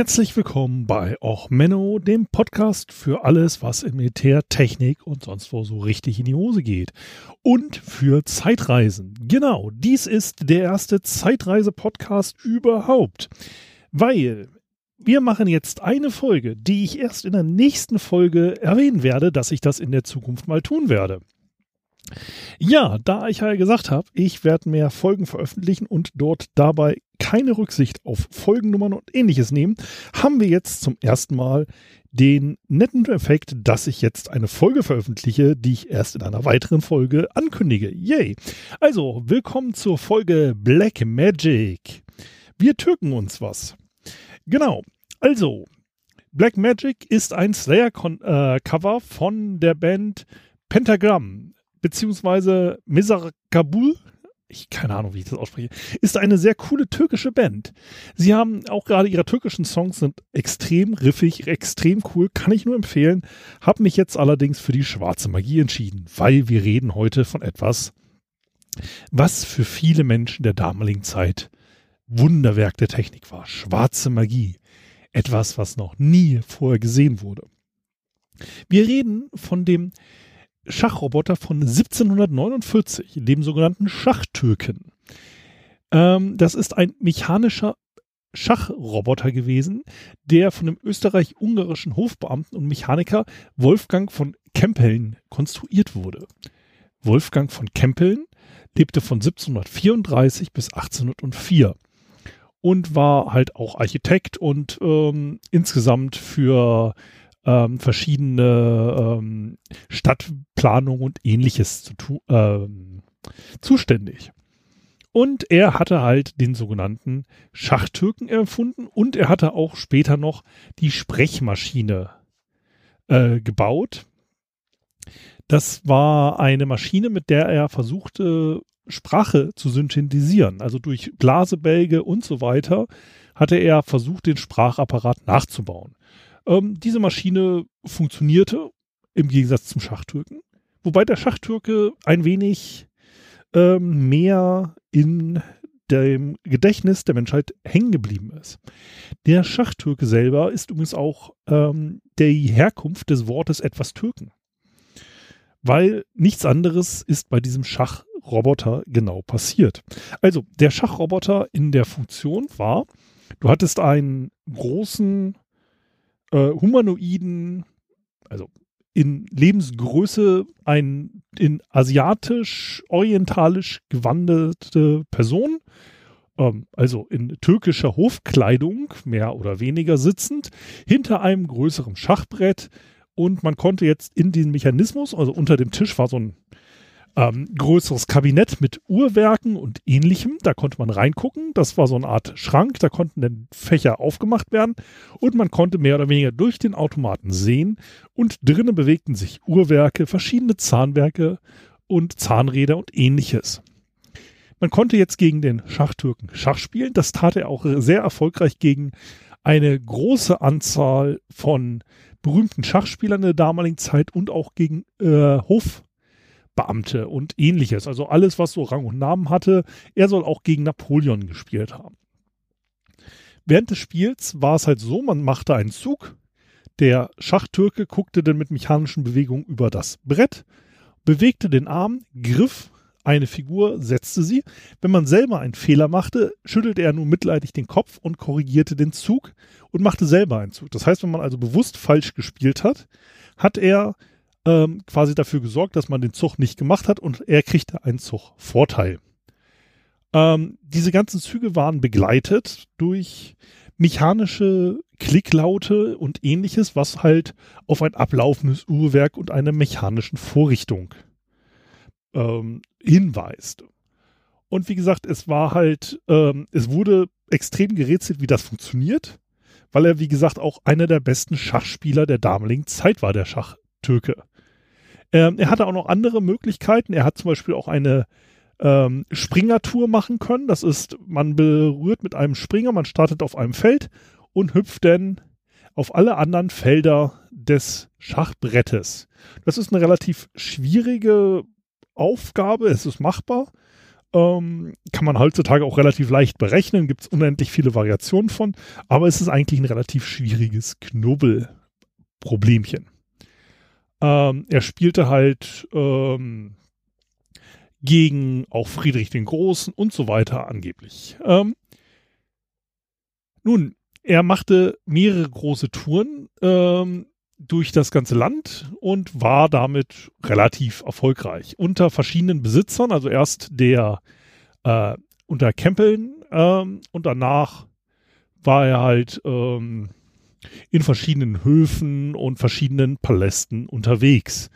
Herzlich willkommen bei Och Menno, dem Podcast für alles, was im Militär, Technik und sonst wo so richtig in die Hose geht. Und für Zeitreisen. Genau, dies ist der erste Zeitreise-Podcast überhaupt. Weil wir machen jetzt eine Folge, die ich erst in der nächsten Folge erwähnen werde, dass ich das in der Zukunft mal tun werde. Ja, da ich ja gesagt habe, ich werde mehr Folgen veröffentlichen und dort dabei keine Rücksicht auf Folgennummern und ähnliches nehmen, haben wir jetzt zum ersten Mal den netten Effekt, dass ich jetzt eine Folge veröffentliche, die ich erst in einer weiteren Folge ankündige. Yay! Also, willkommen zur Folge Black Magic. Wir türken uns was. Genau. Also, Black Magic ist ein Slayer-Cover äh, von der Band Pentagram beziehungsweise Mizar Kabul, ich keine Ahnung, wie ich das ausspreche, ist eine sehr coole türkische Band. Sie haben auch gerade ihre türkischen Songs sind extrem riffig, extrem cool, kann ich nur empfehlen. Hab mich jetzt allerdings für die schwarze Magie entschieden, weil wir reden heute von etwas, was für viele Menschen der damaligen Zeit Wunderwerk der Technik war. Schwarze Magie. Etwas, was noch nie vorher gesehen wurde. Wir reden von dem Schachroboter von 1749, dem sogenannten Schachtürken. Ähm, das ist ein mechanischer Schachroboter gewesen, der von dem österreich-ungarischen Hofbeamten und Mechaniker Wolfgang von Kempeln konstruiert wurde. Wolfgang von Kempeln lebte von 1734 bis 1804 und war halt auch Architekt und ähm, insgesamt für ähm, verschiedene ähm, Stadtplanung und ähnliches zu tu ähm, zuständig. Und er hatte halt den sogenannten Schachtürken erfunden und er hatte auch später noch die Sprechmaschine äh, gebaut. Das war eine Maschine, mit der er versuchte, Sprache zu synthetisieren. Also durch Blasebälge und so weiter hatte er versucht, den Sprachapparat nachzubauen. Ähm, diese Maschine funktionierte im Gegensatz zum Schachtürken, wobei der Schachtürke ein wenig ähm, mehr in dem Gedächtnis der Menschheit hängen geblieben ist. Der Schachtürke selber ist übrigens auch ähm, die Herkunft des Wortes etwas Türken. Weil nichts anderes ist bei diesem Schachroboter genau passiert. Also der Schachroboter in der Funktion war, du hattest einen großen äh, humanoiden, also in Lebensgröße ein in asiatisch-orientalisch gewandete Person, ähm, also in türkischer Hofkleidung, mehr oder weniger sitzend, hinter einem größeren Schachbrett. Und man konnte jetzt in den Mechanismus, also unter dem Tisch war so ein ähm, größeres Kabinett mit Uhrwerken und ähnlichem. Da konnte man reingucken. Das war so eine Art Schrank. Da konnten dann Fächer aufgemacht werden und man konnte mehr oder weniger durch den Automaten sehen. Und drinnen bewegten sich Uhrwerke, verschiedene Zahnwerke und Zahnräder und ähnliches. Man konnte jetzt gegen den Schachtürken Schach spielen. Das tat er auch sehr erfolgreich gegen eine große Anzahl von berühmten Schachspielern der damaligen Zeit und auch gegen äh, Hof Beamte und ähnliches. Also alles, was so Rang und Namen hatte. Er soll auch gegen Napoleon gespielt haben. Während des Spiels war es halt so, man machte einen Zug. Der Schachtürke guckte dann mit mechanischen Bewegungen über das Brett, bewegte den Arm, griff eine Figur, setzte sie. Wenn man selber einen Fehler machte, schüttelte er nur mitleidig den Kopf und korrigierte den Zug und machte selber einen Zug. Das heißt, wenn man also bewusst falsch gespielt hat, hat er ähm, quasi dafür gesorgt, dass man den Zug nicht gemacht hat und er kriegte einen Zugvorteil. Ähm, diese ganzen Züge waren begleitet durch mechanische Klicklaute und ähnliches, was halt auf ein ablaufendes Uhrwerk und eine mechanischen Vorrichtung ähm, hinweist. Und wie gesagt, es war halt, ähm, es wurde extrem gerätselt, wie das funktioniert, weil er, wie gesagt, auch einer der besten Schachspieler der damaligen Zeit war, der Schachtürke. Ähm, er hatte auch noch andere Möglichkeiten. Er hat zum Beispiel auch eine ähm, Springertour machen können. Das ist, man berührt mit einem Springer, man startet auf einem Feld und hüpft dann auf alle anderen Felder des Schachbrettes. Das ist eine relativ schwierige Aufgabe, es ist machbar. Ähm, kann man heutzutage auch relativ leicht berechnen, gibt es unendlich viele Variationen von, aber es ist eigentlich ein relativ schwieriges Knubbelproblemchen. Ähm, er spielte halt ähm, gegen auch Friedrich den Großen und so weiter angeblich. Ähm, nun, er machte mehrere große Touren ähm, durch das ganze Land und war damit relativ erfolgreich. Unter verschiedenen Besitzern, also erst der äh, unter Kempeln ähm, und danach war er halt ähm, in verschiedenen Höfen und verschiedenen Palästen unterwegs.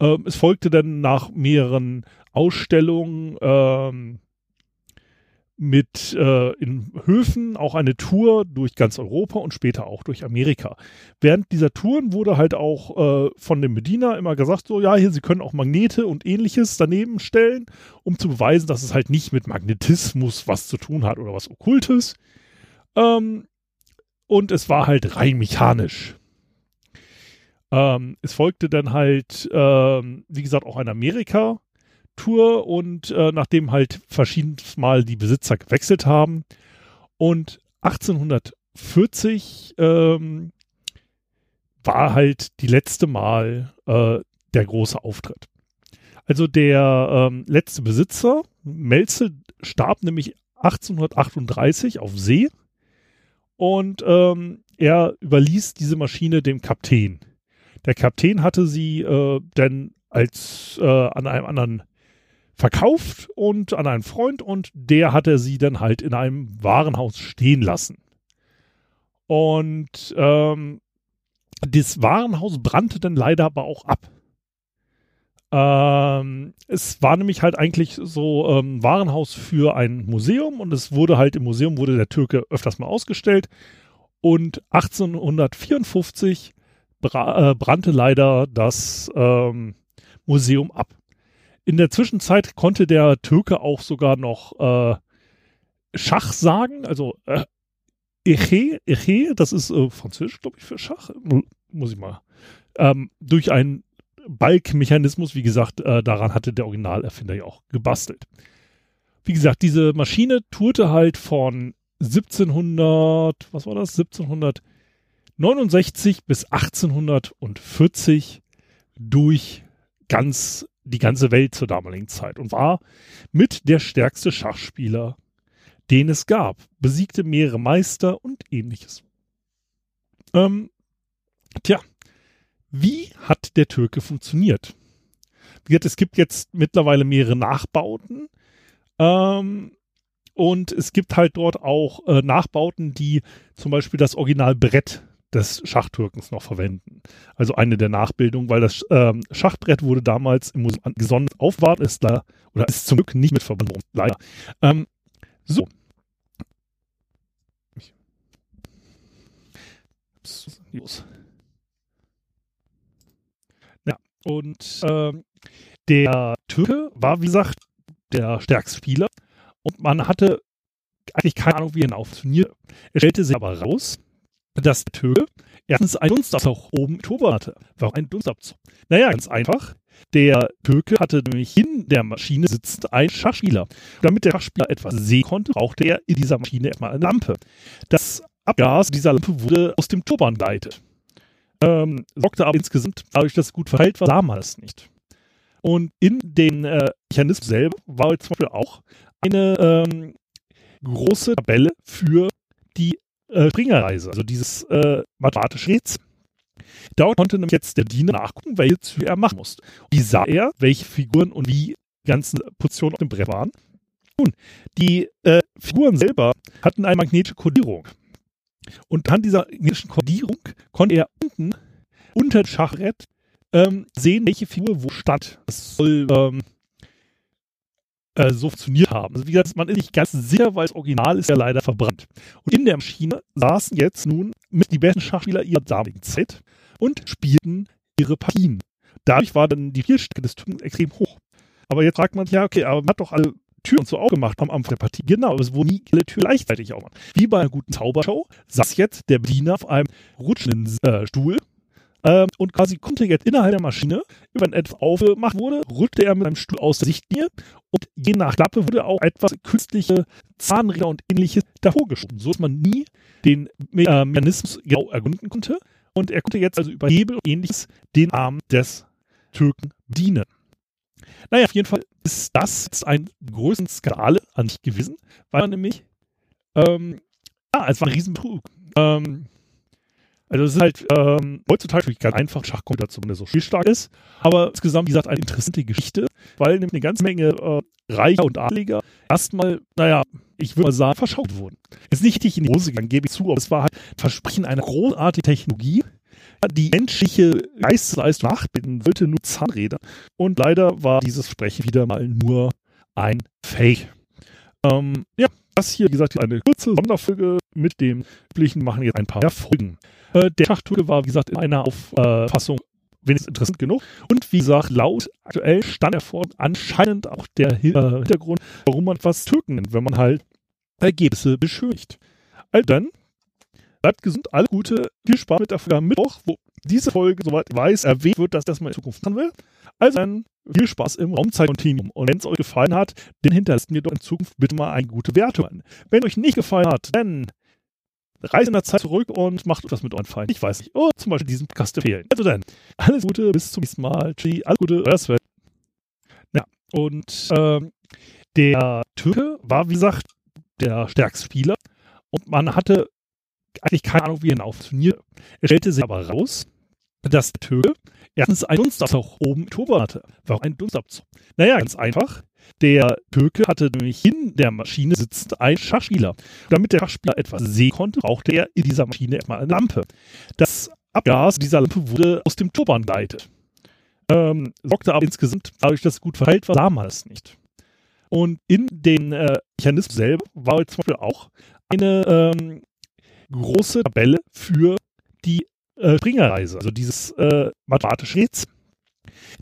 Ähm, es folgte dann nach mehreren Ausstellungen ähm, mit äh, in Höfen auch eine Tour durch ganz Europa und später auch durch Amerika. Während dieser Touren wurde halt auch äh, von dem Bediener immer gesagt, so ja, hier, Sie können auch Magnete und ähnliches daneben stellen, um zu beweisen, dass es halt nicht mit Magnetismus was zu tun hat oder was Okkultes. Ähm, und es war halt rein mechanisch. Ähm, es folgte dann halt, ähm, wie gesagt, auch ein Amerika Tour und äh, nachdem halt verschiedenes Mal die Besitzer gewechselt haben und 1840 ähm, war halt die letzte Mal äh, der große Auftritt. Also der ähm, letzte Besitzer, Melzel, starb nämlich 1838 auf See und ähm, er überließ diese Maschine dem Kapitän. Der Kapitän hatte sie äh, dann als äh, an einem anderen verkauft und an einen Freund und der hatte sie dann halt in einem Warenhaus stehen lassen. Und ähm, das Warenhaus brannte dann leider aber auch ab. Ähm, es war nämlich halt eigentlich so ähm, Warenhaus für ein Museum und es wurde halt im Museum wurde der Türke öfters mal ausgestellt und 1854 bra äh, brannte leider das ähm, Museum ab. In der Zwischenzeit konnte der Türke auch sogar noch äh, Schach sagen, also äh, Eche, Eche, das ist äh, französisch, glaube ich, für Schach. Muss ich mal. Ähm, durch einen Balkmechanismus, wie gesagt, äh, daran hatte der Originalerfinder ja auch gebastelt. Wie gesagt, diese Maschine tourte halt von 1700, was war das? 1769 bis 1840 durch ganz die ganze Welt zur damaligen Zeit und war mit der stärkste Schachspieler, den es gab, besiegte mehrere Meister und ähnliches. Ähm, tja, wie hat der Türke funktioniert? Wie gesagt, es gibt jetzt mittlerweile mehrere Nachbauten ähm, und es gibt halt dort auch äh, Nachbauten, die zum Beispiel das Originalbrett des Schachtürkens noch verwenden. Also eine der Nachbildungen, weil das ähm, Schachbrett wurde damals im Museum gesondert aufbewahrt, ist da, oder ist zum Glück nicht mit verbunden, leider. Ähm, so. Los. Ja, und ähm, der Türke war, wie gesagt, der stärkste Spieler und man hatte eigentlich keine Ahnung, wie er auftrainiert. Er stellte sich aber raus, dass der Türke erstens einen Dunstabzug oben im Turban hatte. Warum ein Dunstabzug? Naja, ganz einfach. Der Türke hatte nämlich in der Maschine sitzend einen Schachspieler. Damit der Schachspieler etwas sehen konnte, brauchte er in dieser Maschine erstmal eine Lampe. Das Abgas dieser Lampe wurde aus dem Turban geleitet. Ähm, sorgte aber insgesamt, dadurch, dass es gut verteilt war, es nicht. Und in den äh, Mechanismus selber war zum Beispiel auch eine ähm, große Tabelle für die äh, Springerreise, also dieses äh, mathematische Rätsel. Dort konnte nämlich jetzt der Diener nachgucken, welche Züge er machen musste. Wie sah er, welche Figuren und wie die ganzen Positionen auf dem Brett waren? Nun, die äh, Figuren selber hatten eine magnetische Kodierung. Und anhand dieser magnetischen Kodierung konnte er unten unter dem Schachbrett ähm, sehen, welche Figur wo stand. Das soll ähm, äh, so funktioniert haben. Also wie gesagt, man ist nicht ganz sicher, weil das Original ist ja leider verbrannt. Und in der Maschine saßen jetzt nun mit die besten Schachspieler ihrer damaligen Zeit und spielten ihre Partien. Dadurch war dann die Spielstärke des Typen extrem hoch. Aber jetzt fragt man sich ja, okay, aber man hat doch alle Türen so aufgemacht haben am der Partie. Genau, es wurden nie alle Türen gleichzeitig aufgemacht. Wie bei einer guten Zaubershow saß jetzt der Bediener auf einem rutschenden äh, Stuhl ähm, und quasi konnte jetzt innerhalb der Maschine, wenn etwas aufgemacht wurde, rückte er mit einem Stuhl aus der Sichtlinie und je nach Klappe wurde auch etwas künstliche Zahnräder und ähnliches davor geschoben, so dass man nie den Me äh, Mechanismus genau ergründen konnte. Und er konnte jetzt also über Hebel und ähnliches den Arm des Türken dienen. Naja, auf jeden Fall ist das jetzt ein größeren Skandal an sich gewesen, weil er nämlich, ähm, ja, es war ein Riesenbetrug. Ähm, also es ist halt ähm, heutzutage natürlich ganz einfach, Schachkombination, der so spielstark ist. Aber insgesamt, wie gesagt, eine interessante Geschichte, weil nämlich eine ganze Menge äh, Reicher und Adliger erstmal, naja, ich würde mal sagen, verschaut wurden. Ist nicht richtig in die Hose gegangen, gebe ich zu, aber es war halt Versprechen einer großartigen Technologie, die menschliche Geistesleistung nachbilden sollte, nur Zahnräder. Und leider war dieses Versprechen wieder mal nur ein Fake. Ähm, ja, das hier, wie gesagt, eine kurze Sonderfolge mit dem üblichen, machen jetzt ein paar mehr Folgen. Äh, der Schachtour war, wie gesagt, in einer Auffassung wenigstens interessant genug. Und wie gesagt, laut aktuell stand er vor anscheinend auch der äh, Hintergrund, warum man was Türken nennt, wenn man halt Ergebnisse beschönigt. Also dann, bleibt gesund, alle Gute, viel Spaß mit der Folge am Mittwoch, wo diese Folge, soweit ich weiß, erwähnt wird, dass das mal in Zukunft machen will. Also dann viel Spaß im Raumzeit-Continuum. Und wenn es euch gefallen hat, dann hinterlasst mir doch in Zukunft bitte mal eine gute Wertung. Wenn euch nicht gefallen hat, dann reist in der Zeit zurück und macht etwas mit euren Feinden. Ich weiß nicht. Oh, zum Beispiel diesen Podcast empfehlen. Also dann, alles Gute, bis zum nächsten Mal. Tschüss, alles Gute, euer Sven. Ja, und ähm, der Türke war, wie gesagt, der stärkste Spieler. Und man hatte eigentlich keine Ahnung, wie er ihn funktioniert. Er stellte sich aber raus, dass der Türke erstens einen Dunstabzug oben im Turban hatte. Warum ein Dunstabzug? Naja, ganz einfach. Der Türke hatte nämlich in der Maschine sitzend einen Schachspieler. Damit der Schachspieler etwas sehen konnte, brauchte er in dieser Maschine erstmal eine Lampe. Das Abgas dieser Lampe wurde aus dem Turban geleitet. Ähm, sorgte aber insgesamt, dadurch, dass es gut verteilt war, sah man es nicht. Und in den äh, Mechanismus selber war zum Beispiel auch eine ähm, große Tabelle für die äh, Springerreise, also dieses äh, mathematische Rätsel.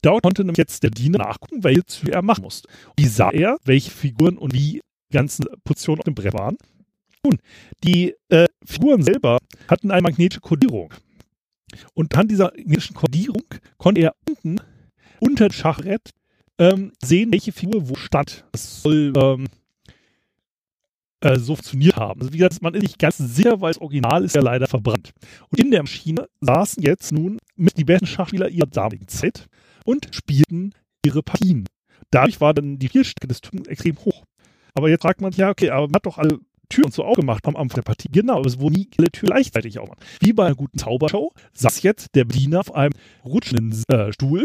Dort konnte nämlich jetzt der Diener nachgucken, welche Züge er machen musste. Wie sah er, welche Figuren und wie die ganzen Positionen auf dem Brett waren? Nun, die äh, Figuren selber hatten eine magnetische Kodierung. Und an dieser magnetischen Kodierung konnte er unten unter dem Schachbrett ähm, sehen, welche Figur wo stand. Das soll ähm, äh, so funktioniert haben. Also wie gesagt, man ist nicht ganz sicher, weil das Original ist ja leider verbrannt. Und in der Maschine saßen jetzt nun mit die besten Schachspieler ihrer damaligen Zeit und spielten ihre Partien. Dadurch war dann die Spielstärke des Typen extrem hoch. Aber jetzt fragt man sich, ja, okay, aber man hat doch alle Türen so aufgemacht am Anfang der Partie. Genau, es wurden nie alle Türen gleichzeitig aufgemacht. Wie bei einer guten Zaubershow saß jetzt der Bediener auf einem rutschenden äh, Stuhl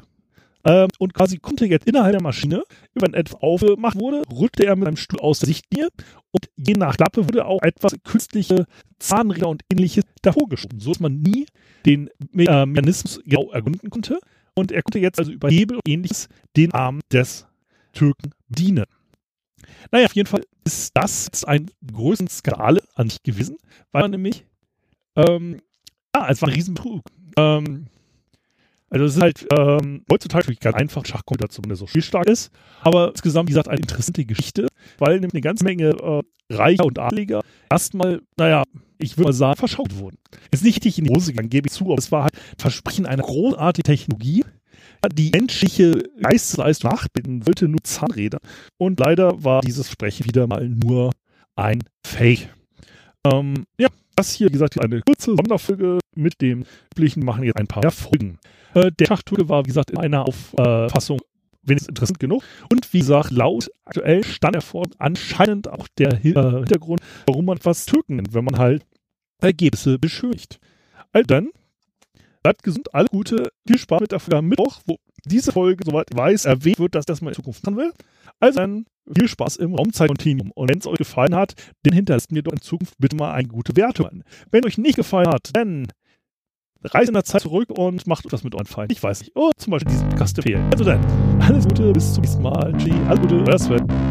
ähm, und quasi konnte jetzt innerhalb der Maschine, wenn etwas aufgemacht wurde, rückte er mit einem Stuhl aus der Sichtlinie und je nach Klappe wurde auch etwas künstliche Zahnräder und ähnliches davor geschoben, so dass man nie den äh, Mechanismus genau ergründen konnte. Und er konnte jetzt also über Hebel und ähnliches den Arm des Türken dienen. Naja, auf jeden Fall ist das jetzt ein größeren Skandal an sich gewesen, weil man nämlich, ähm, ja, es war ein Riesenbetrug. Ähm, also es ist halt ähm, heutzutage wirklich ganz einfach, Schachkombination, der so spielstark ist. Aber insgesamt, wie gesagt, eine interessante Geschichte, weil nämlich eine ganze Menge äh, Reicher und Adliger erstmal, naja, ich würde mal sagen, verschaut wurden. Ist nicht richtig in die Hose gegangen, gebe ich zu, aber es war halt Versprechen einer großartigen Technologie, die menschliche Geistesleistung nachbilden sollte, nur Zahnräder. Und leider war dieses Versprechen wieder mal nur ein Fake. Ähm, ja, das hier, wie gesagt, eine kurze Sonderfolge mit dem üblichen, machen jetzt ein paar Folgen. Äh, der Schachtour war, wie gesagt, in einer Auffassung wenigstens interessant genug. Und wie gesagt, laut aktuell stand er vor anscheinend auch der äh, Hintergrund, warum man was Türken nennt, wenn man halt Ergebnisse beschönigt. Also dann, bleibt gesund, alle Gute, viel Spaß mit der Folge am Mittwoch, wo diese Folge, soweit ich weiß, erwähnt wird, dass das mal in Zukunft machen will. Also dann, viel Spaß im Raumzeit-Continuum. Und wenn es euch gefallen hat, dann hinterlasst mir doch in Zukunft bitte mal eine gute Wertung. Wenn euch nicht gefallen hat, dann reist in der Zeit zurück und macht etwas mit euren Feinden. Ich weiß nicht. Oh, zum Beispiel diesen Podcast empfehlen. Also dann, alles Gute, bis zum nächsten Mal. Tschüss, alles Gute, euer Sven.